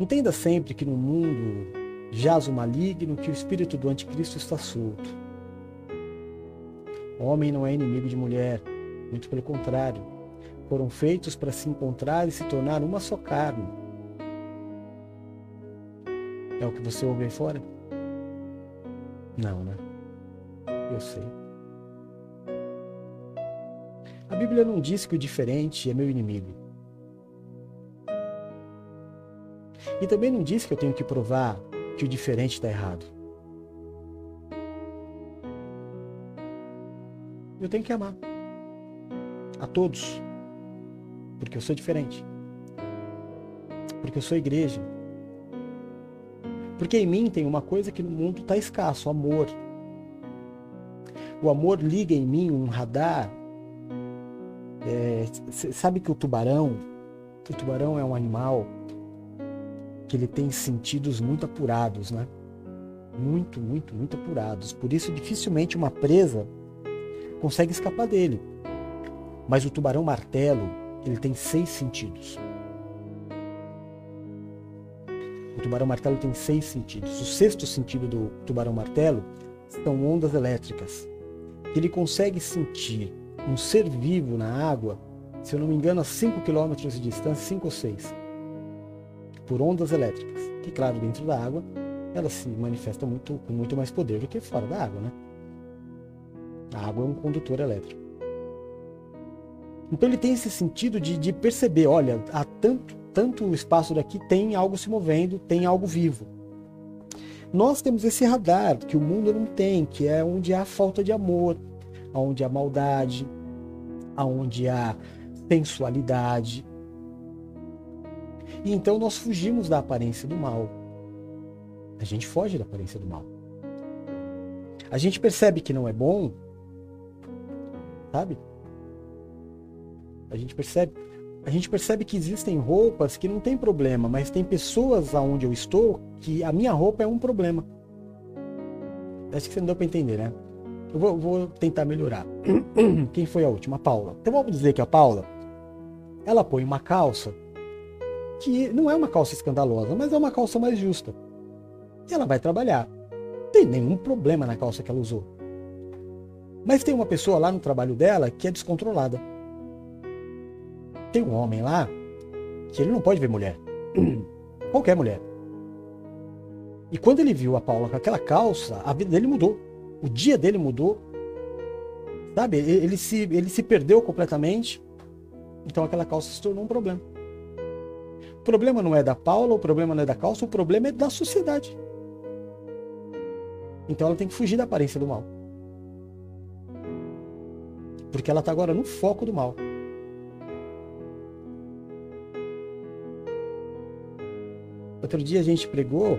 Entenda sempre que no mundo jaz o maligno, que o espírito do anticristo está solto. Homem não é inimigo de mulher, muito pelo contrário. Foram feitos para se encontrar e se tornar uma só carne. É o que você ouve aí fora? Não, né? Eu sei. A Bíblia não diz que o diferente é meu inimigo. E também não diz que eu tenho que provar que o diferente está errado. Eu tenho que amar. A todos. Porque eu sou diferente. Porque eu sou igreja. Porque em mim tem uma coisa que no mundo está escasso, amor. O amor liga em mim um radar. É, sabe que o tubarão, o tubarão é um animal que ele tem sentidos muito apurados, né? Muito, muito, muito apurados. Por isso dificilmente uma presa consegue escapar dele. Mas o tubarão martelo, ele tem seis sentidos. tubarão martelo tem seis sentidos. O sexto sentido do tubarão martelo são ondas elétricas. Ele consegue sentir um ser vivo na água, se eu não me engano, a 5 km de distância, 5 ou 6, por ondas elétricas. Que, claro, dentro da água, ela se manifesta muito, com muito mais poder do que fora da água, né? A água é um condutor elétrico. Então ele tem esse sentido de, de perceber, olha, há tanto tanto espaço daqui tem algo se movendo, tem algo vivo. Nós temos esse radar que o mundo não tem, que é onde há falta de amor, onde há maldade, onde há sensualidade. E então nós fugimos da aparência do mal. A gente foge da aparência do mal. A gente percebe que não é bom, sabe? A gente percebe a gente percebe que existem roupas que não tem problema, mas tem pessoas aonde eu estou que a minha roupa é um problema. Acho que você não deu para entender, né? Eu vou, vou, tentar melhorar. Quem foi a última? A Paula. Então vamos dizer que a Paula, ela põe uma calça que não é uma calça escandalosa, mas é uma calça mais justa. E ela vai trabalhar. Não tem nenhum problema na calça que ela usou. Mas tem uma pessoa lá no trabalho dela que é descontrolada tem um homem lá que ele não pode ver mulher. Qualquer mulher. E quando ele viu a Paula com aquela calça, a vida dele mudou. O dia dele mudou. Sabe? Ele se, ele se perdeu completamente. Então aquela calça se tornou um problema. O problema não é da Paula, o problema não é da calça, o problema é da sociedade. Então ela tem que fugir da aparência do mal. Porque ela está agora no foco do mal. Outro dia a gente pregou,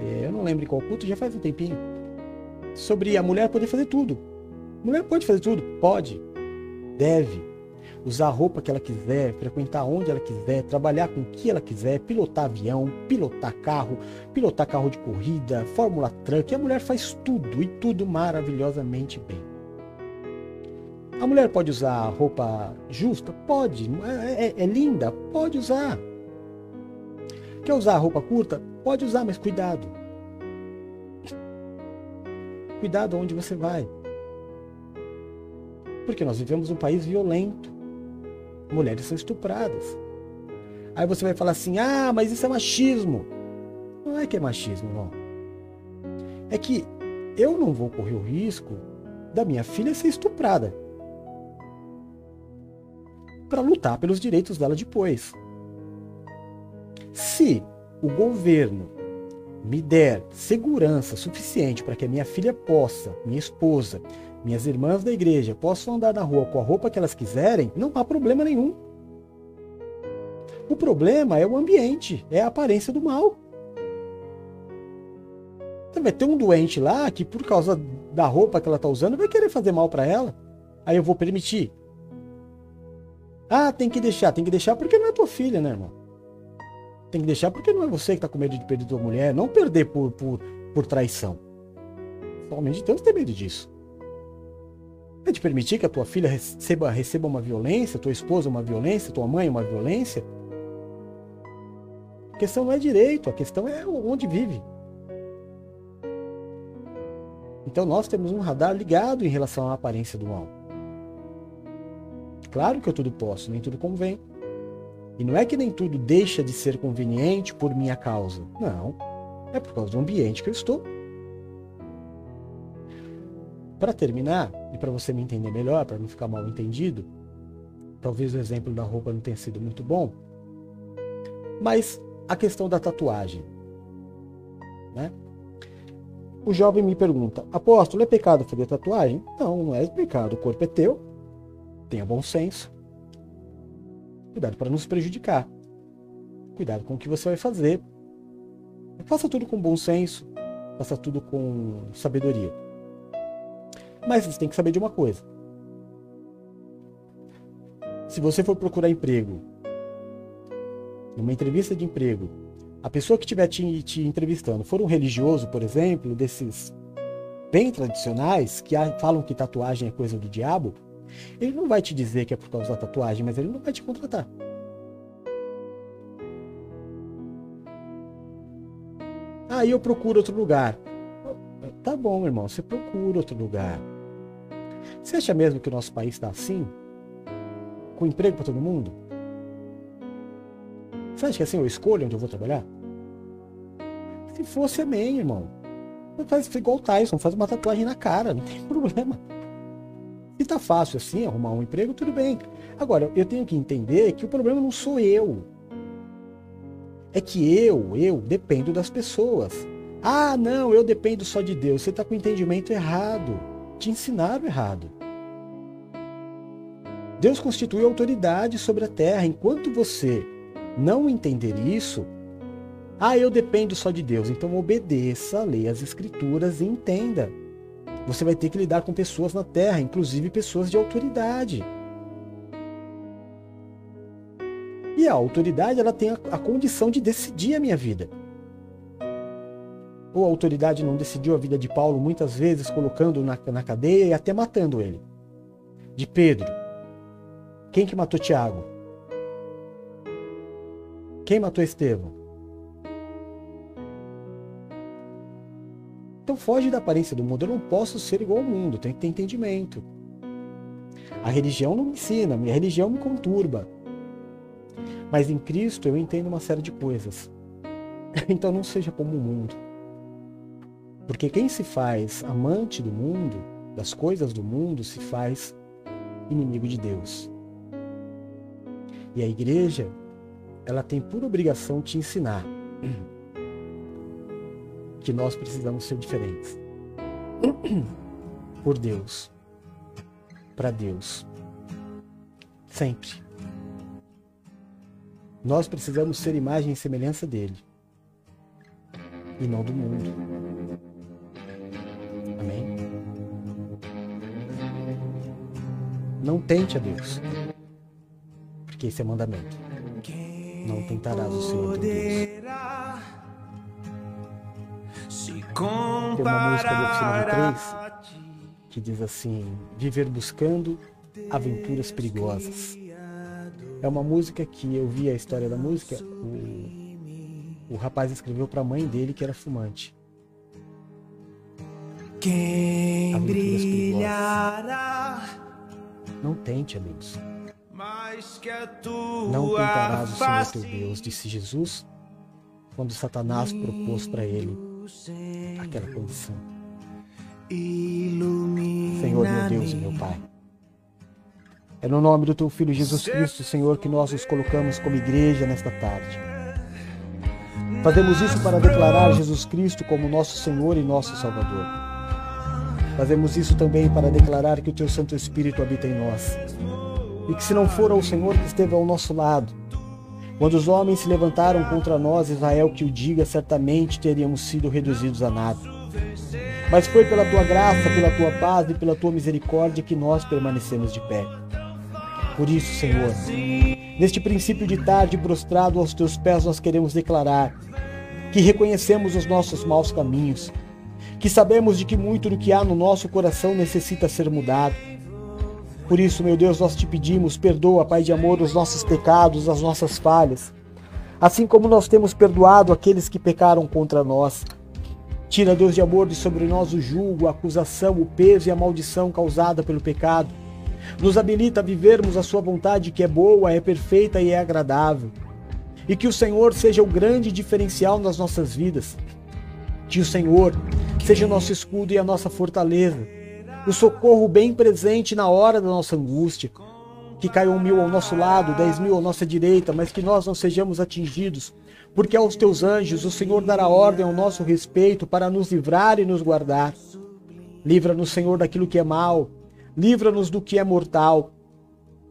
é, eu não lembro qual culto, já faz um tempinho, sobre a mulher poder fazer tudo. Mulher pode fazer tudo? Pode. Deve. Usar a roupa que ela quiser, frequentar onde ela quiser, trabalhar com o que ela quiser, pilotar avião, pilotar carro, pilotar carro de corrida, Fórmula Truck. A mulher faz tudo e tudo maravilhosamente bem. A mulher pode usar roupa justa? Pode. É, é, é linda? Pode usar. Quer usar roupa curta? Pode usar, mas cuidado. Cuidado onde você vai. Porque nós vivemos um país violento. Mulheres são estupradas. Aí você vai falar assim: ah, mas isso é machismo. Não é que é machismo, não. É que eu não vou correr o risco da minha filha ser estuprada para lutar pelos direitos dela depois. Se o governo me der segurança suficiente para que a minha filha possa, minha esposa, minhas irmãs da igreja possam andar na rua com a roupa que elas quiserem, não há problema nenhum. O problema é o ambiente, é a aparência do mal. Então vai ter um doente lá que, por causa da roupa que ela está usando, vai querer fazer mal para ela. Aí eu vou permitir. Ah, tem que deixar, tem que deixar porque não é tua filha, né, irmão? Tem que deixar porque não é você que está com medo de perder tua mulher, não perder por, por, por traição. Somente Deus tem medo disso. É de permitir que a tua filha receba, receba uma violência, tua esposa uma violência, tua mãe uma violência? A questão não é direito, a questão é onde vive. Então nós temos um radar ligado em relação à aparência do mal. Claro que eu tudo posso, nem tudo convém. E não é que nem tudo deixa de ser conveniente por minha causa. Não. É por causa do ambiente que eu estou. Para terminar, e para você me entender melhor, para não ficar mal entendido, talvez o exemplo da roupa não tenha sido muito bom, mas a questão da tatuagem. Né? O jovem me pergunta: Apóstolo, é pecado fazer tatuagem? Não, não é pecado. O corpo é teu. Tenha bom senso. Cuidado para não se prejudicar. Cuidado com o que você vai fazer. Faça tudo com bom senso. Faça tudo com sabedoria. Mas você tem que saber de uma coisa. Se você for procurar emprego, numa entrevista de emprego, a pessoa que estiver te, te, entrevistando for um religioso, por exemplo, desses bem tradicionais, que falam que tatuagem é coisa do diabo, ele não vai te dizer que é por causa da tatuagem, mas ele não vai te contratar. Aí eu procuro outro lugar. Tá bom, irmão, você procura outro lugar. Você acha mesmo que o nosso país está assim? Com emprego para todo mundo? Você acha que assim eu escolho onde eu vou trabalhar? Se fosse, amém, irmão. Faz igual o Tyson, faz uma tatuagem na cara, não tem problema. Se tá fácil assim arrumar um emprego, tudo bem. Agora, eu tenho que entender que o problema não sou eu. É que eu, eu dependo das pessoas. Ah, não, eu dependo só de Deus. Você está com o entendimento errado. Te ensinaram errado. Deus constitui autoridade sobre a terra. Enquanto você não entender isso, ah, eu dependo só de Deus. Então obedeça, leia as escrituras e entenda. Você vai ter que lidar com pessoas na terra, inclusive pessoas de autoridade. E a autoridade ela tem a, a condição de decidir a minha vida. Ou a autoridade não decidiu a vida de Paulo muitas vezes, colocando na, na cadeia e até matando ele. De Pedro. Quem que matou Tiago? Quem matou Estevão? Então foge da aparência do mundo. Eu não posso ser igual ao mundo, tenho que ter entendimento. A religião não me ensina, a religião me conturba. Mas em Cristo eu entendo uma série de coisas. Então não seja como o mundo. Porque quem se faz amante do mundo, das coisas do mundo, se faz inimigo de Deus. E a igreja, ela tem por obrigação te ensinar que nós precisamos ser diferentes. Por Deus. Para Deus. Sempre. Nós precisamos ser imagem e semelhança dele. E não do mundo. Não tente a Deus. Porque esse é mandamento. Não tentarás o Senhor teu Deus. Tem uma música do Oficina 3 que diz assim: Viver buscando aventuras perigosas. É uma música que eu vi a história da música. O, o rapaz escreveu para a mãe dele que era fumante. Quem brilhará? Não tente, amigos. Não tentarás o Senhor teu Deus, disse Jesus, quando Satanás propôs para ele aquela condição. Senhor, meu Deus e meu Pai. É no nome do teu Filho Jesus Cristo, Senhor, que nós nos colocamos como igreja nesta tarde. Fazemos isso para declarar Jesus Cristo como nosso Senhor e nosso Salvador. Fazemos isso também para declarar que o teu Santo Espírito habita em nós. E que se não for o Senhor que esteve ao nosso lado, quando os homens se levantaram contra nós, Israel que o diga, certamente teríamos sido reduzidos a nada. Mas foi pela tua graça, pela tua paz e pela tua misericórdia que nós permanecemos de pé. Por isso, Senhor, neste princípio de tarde prostrado aos teus pés, nós queremos declarar que reconhecemos os nossos maus caminhos, que sabemos de que muito do que há no nosso coração necessita ser mudado. Por isso, meu Deus, nós te pedimos, perdoa, Pai de amor, os nossos pecados, as nossas falhas, assim como nós temos perdoado aqueles que pecaram contra nós. Tira, Deus de amor, de sobre nós o julgo, a acusação, o peso e a maldição causada pelo pecado nos habilita a vivermos a Sua vontade que é boa, é perfeita e é agradável. E que o Senhor seja o grande diferencial nas nossas vidas. Que o Senhor seja o nosso escudo e a nossa fortaleza, o socorro bem presente na hora da nossa angústia. Que caiam mil ao nosso lado, dez mil à nossa direita, mas que nós não sejamos atingidos, porque aos teus anjos o Senhor dará ordem ao nosso respeito para nos livrar e nos guardar. Livra-nos, Senhor, daquilo que é mal, livra-nos do que é mortal.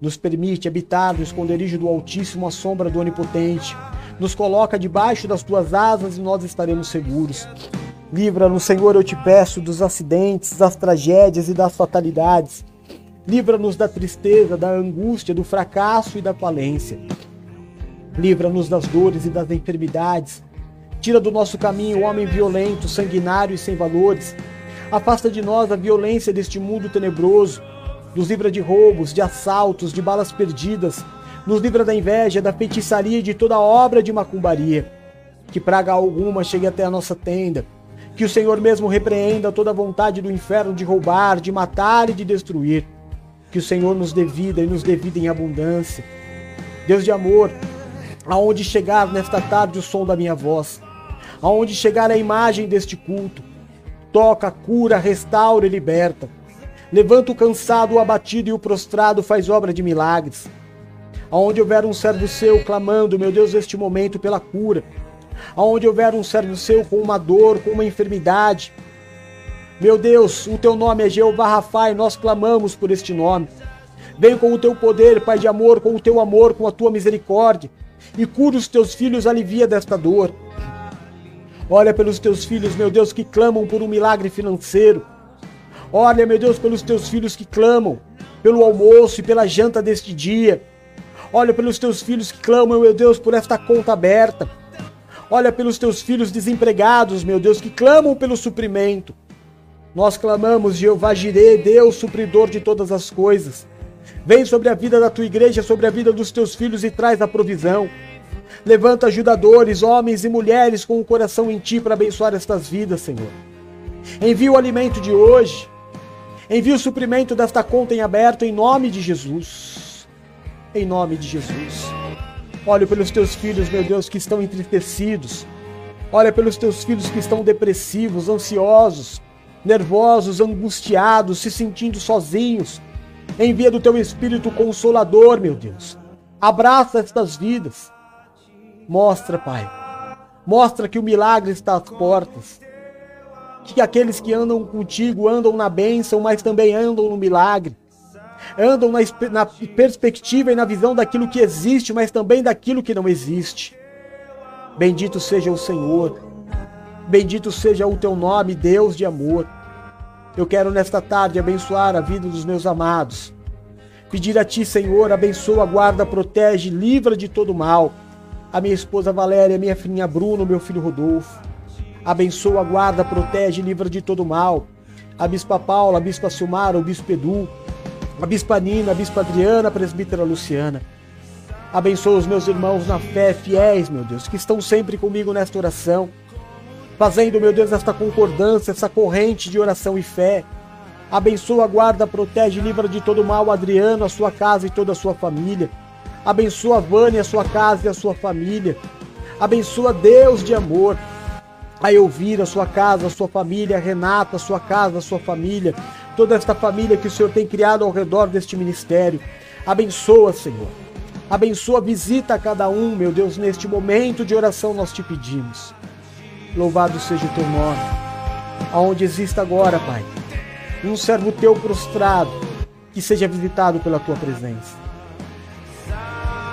Nos permite habitar no esconderijo do Altíssimo, à sombra do Onipotente. Nos coloca debaixo das tuas asas e nós estaremos seguros. Livra-nos, Senhor, eu te peço, dos acidentes, das tragédias e das fatalidades. Livra-nos da tristeza, da angústia, do fracasso e da falência. Livra-nos das dores e das enfermidades. Tira do nosso caminho o homem violento, sanguinário e sem valores Afasta de nós a violência deste mundo tenebroso. Nos livra de roubos, de assaltos, de balas perdidas. Nos livra da inveja, da feitiçaria e de toda obra de macumbaria. Que praga alguma chegue até a nossa tenda. Que o Senhor mesmo repreenda toda vontade do inferno de roubar, de matar e de destruir. Que o Senhor nos dê vida e nos dê vida em abundância. Deus de amor, aonde chegar nesta tarde o som da minha voz, aonde chegar a imagem deste culto, toca, cura, restaura e liberta. Levanta o cansado, o abatido e o prostrado, faz obra de milagres. Aonde houver um servo seu clamando, meu Deus, neste momento pela cura. Aonde houver um servo seu com uma dor, com uma enfermidade. Meu Deus, o teu nome é Jeová Rafa e nós clamamos por este nome. Vem com o teu poder, Pai de amor, com o teu amor, com a tua misericórdia, e cura os teus filhos, alivia desta dor. Olha pelos teus filhos, meu Deus, que clamam por um milagre financeiro. Olha, meu Deus, pelos teus filhos que clamam pelo almoço e pela janta deste dia. Olha pelos teus filhos que clamam, meu Deus, por esta conta aberta. Olha pelos teus filhos desempregados, meu Deus, que clamam pelo suprimento. Nós clamamos, Jeová Jireh, Deus supridor de todas as coisas. Vem sobre a vida da tua igreja, sobre a vida dos teus filhos e traz a provisão. Levanta ajudadores, homens e mulheres com o coração em ti para abençoar estas vidas, Senhor. Envia o alimento de hoje. Envia o suprimento desta conta em aberto em nome de Jesus. Em nome de Jesus. Olha pelos teus filhos, meu Deus, que estão entristecidos. Olha pelos teus filhos que estão depressivos, ansiosos, nervosos, angustiados, se sentindo sozinhos. Envia do teu Espírito Consolador, meu Deus. Abraça estas vidas. Mostra, Pai. Mostra que o milagre está às portas. Que aqueles que andam contigo andam na bênção, mas também andam no milagre. Andam na, na perspectiva e na visão daquilo que existe, mas também daquilo que não existe. Bendito seja o Senhor. Bendito seja o teu nome, Deus de amor. Eu quero nesta tarde abençoar a vida dos meus amados. Pedir a ti, Senhor, abençoa, guarda, protege, livra de todo mal. A minha esposa Valéria, minha filhinha Bruno, meu filho Rodolfo. Abençoa, guarda, protege, livra de todo mal. A bispa Paula, a bispa Silmara, o bispo Edu, a bispa Nina, a bispa Adriana, a presbítera Luciana. Abençoa os meus irmãos na fé, fiéis, meu Deus, que estão sempre comigo nesta oração, fazendo, meu Deus, esta concordância, essa corrente de oração e fé. Abençoa, guarda, protege, livra de todo mal Adriano, a sua casa e toda a sua família. Abençoa Vânia, a sua casa e a sua família. Abençoa Deus de amor. A Elvira, a sua casa, a sua família, a Renata, a sua casa, a sua família, toda esta família que o Senhor tem criado ao redor deste ministério. Abençoa, Senhor. Abençoa, visita a cada um, meu Deus, neste momento de oração nós te pedimos. Louvado seja o teu nome. Aonde exista agora, Pai, um servo teu prostrado, que seja visitado pela tua presença.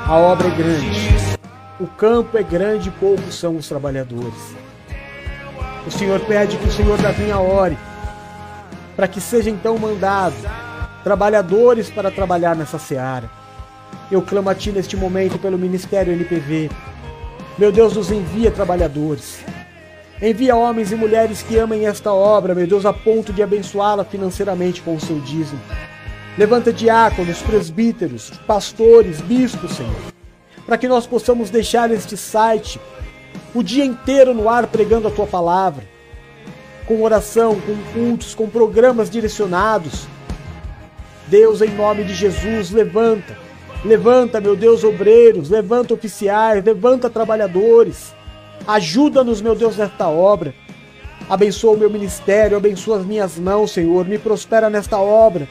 A obra é grande, o campo é grande e poucos são os trabalhadores. O Senhor pede que o Senhor da vinha ore, para que seja então mandado trabalhadores para trabalhar nessa seara eu clamo a Ti neste momento pelo Ministério NPV. Meu Deus, nos envia trabalhadores. Envia homens e mulheres que amem esta obra, meu Deus, a ponto de abençoá-la financeiramente com o seu dízimo. Levanta diáconos, presbíteros, pastores, bispos, Senhor, para que nós possamos deixar este site o dia inteiro no ar pregando a tua palavra, com oração, com cultos, com programas direcionados. Deus, em nome de Jesus, levanta Levanta, meu Deus, obreiros, levanta oficiais, levanta trabalhadores. Ajuda-nos, meu Deus, nesta obra. Abençoa o meu ministério, abençoa as minhas mãos, Senhor. Me prospera nesta obra.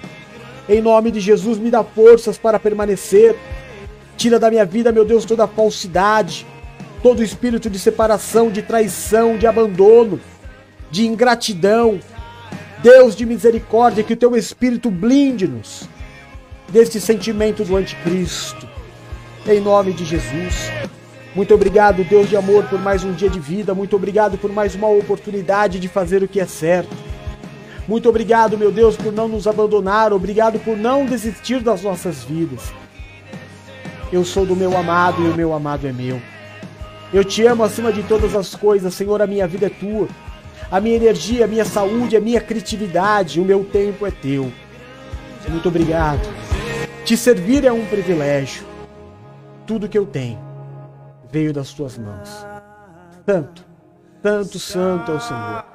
Em nome de Jesus, me dá forças para permanecer. Tira da minha vida, meu Deus, toda falsidade, todo espírito de separação, de traição, de abandono, de ingratidão. Deus de misericórdia, que o teu espírito blinde-nos deste sentimento do anticristo. Em nome de Jesus. Muito obrigado, Deus de amor, por mais um dia de vida. Muito obrigado por mais uma oportunidade de fazer o que é certo. Muito obrigado, meu Deus, por não nos abandonar. Obrigado por não desistir das nossas vidas. Eu sou do meu amado e o meu amado é meu. Eu te amo acima de todas as coisas, Senhor. A minha vida é tua. A minha energia, a minha saúde, a minha criatividade, o meu tempo é teu. Muito obrigado. Te servir é um privilégio. Tudo que eu tenho veio das tuas mãos. Tanto, tanto santo é o Senhor.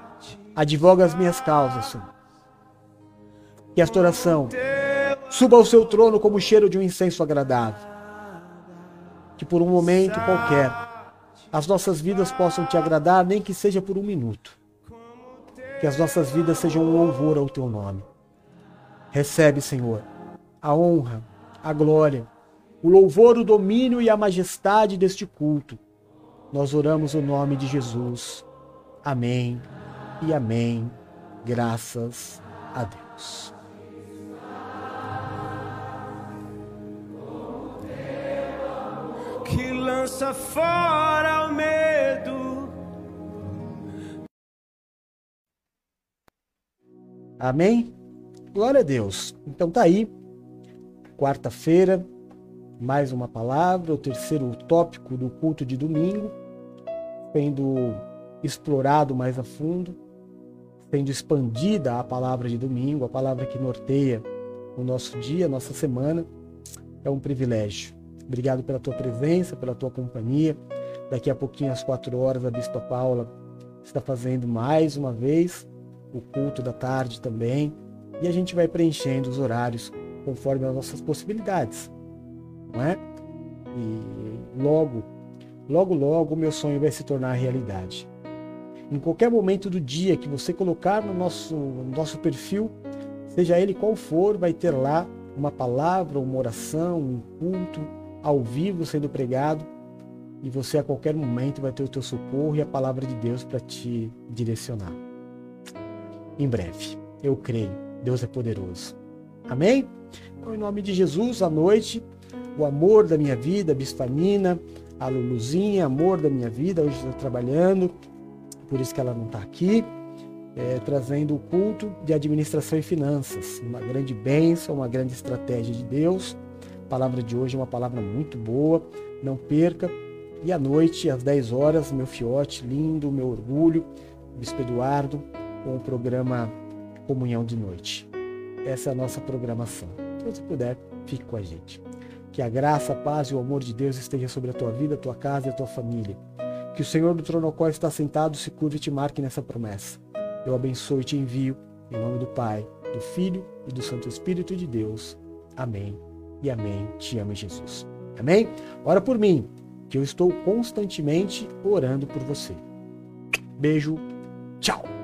Advoga as minhas causas, Senhor. Que esta oração suba ao seu trono como o cheiro de um incenso agradável. Que por um momento qualquer as nossas vidas possam te agradar, nem que seja por um minuto. Que as nossas vidas sejam um louvor ao teu nome. Recebe, Senhor a honra, a glória, o louvor, o domínio e a majestade deste culto. Nós oramos o nome de Jesus. Amém e amém. Graças a Deus. Que lança fora Amém? Glória a Deus. Então tá aí quarta-feira, mais uma palavra, o terceiro tópico do culto de domingo, sendo explorado mais a fundo, sendo expandida a palavra de domingo, a palavra que norteia o nosso dia, a nossa semana. É um privilégio. Obrigado pela tua presença, pela tua companhia. Daqui a pouquinho, às quatro horas, a Bispa Paula está fazendo mais uma vez o culto da tarde também. E a gente vai preenchendo os horários conforme as nossas possibilidades, não é? E logo, logo, logo o meu sonho vai se tornar realidade. Em qualquer momento do dia que você colocar no nosso, no nosso perfil, seja ele qual for, vai ter lá uma palavra, uma oração, um culto ao vivo sendo pregado e você a qualquer momento vai ter o teu socorro e a palavra de Deus para te direcionar. Em breve, eu creio, Deus é poderoso. Amém? Então, em nome de Jesus, à noite, o amor da minha vida, a Bispanina, a Luluzinha, amor da minha vida, hoje está trabalhando, por isso que ela não está aqui. é, trazendo o culto de administração e finanças. Uma grande bênção, uma grande estratégia de Deus. A palavra de hoje é uma palavra muito boa, não perca. E à noite, às 10 horas, meu fiote lindo, meu orgulho, Bispo Eduardo, com o programa Comunhão de Noite. Essa é a nossa programação. Então, se puder, fique com a gente. Que a graça, a paz e o amor de Deus esteja sobre a tua vida, a tua casa e a tua família. Que o Senhor do trono ao qual está sentado se curve e te marque nessa promessa. Eu abençoo e te envio, em nome do Pai, do Filho e do Santo Espírito de Deus. Amém e amém. Te amo, Jesus. Amém? Ora por mim, que eu estou constantemente orando por você. Beijo, tchau!